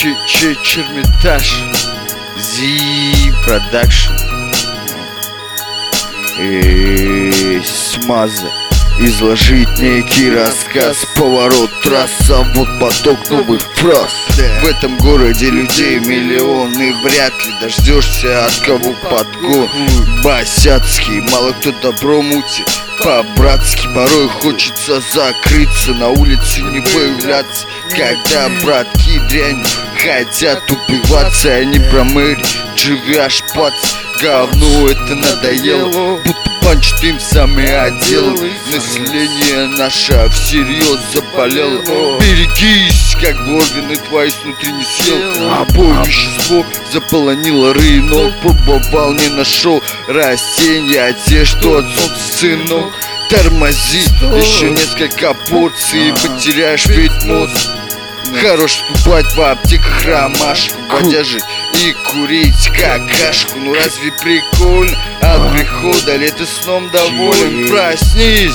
Че Чермитаж Зи Продакшн И Смаза Изложить некий рассказ. Поворот трасса, вот поток новых фраз. В этом городе людей миллион И вряд ли дождешься от кого подгон Босяцкий, мало кто добро мутит. По-братски Порой хочется закрыться. На улице не появляться. Когда братки дрянь хотят убиваться Они про мэри, живешь пац Говно. Это надоело Будто панч им самый отдел. Население наше всерьез заболело. Берегись, как бы органы твои снутри не съел. Обои вещество заполонило рынок Пробовал, не нашел растения а Те, что от солнца сынок Тормози, еще несколько порций Потеряешь ведь мозг Хорош скупать в аптеках ромашку Бодяжить и курить какашку Ну разве прикольно? От прихода Ли ты сном доволен? Проснись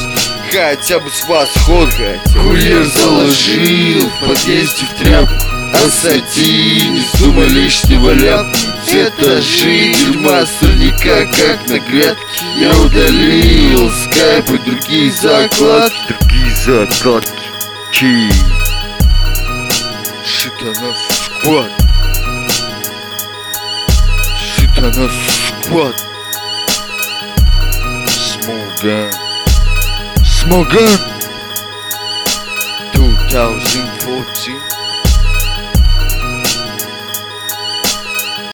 хотя бы с восхода Курьер заложил в подъезде в тряпку. Осади, не вздумай лишнего Этажи дерьма сорняка, как на грядке. Я удалил скайп и другие закладки. Другие закладки Squad, squad. She tane squad. Small gun. Small gun. 2014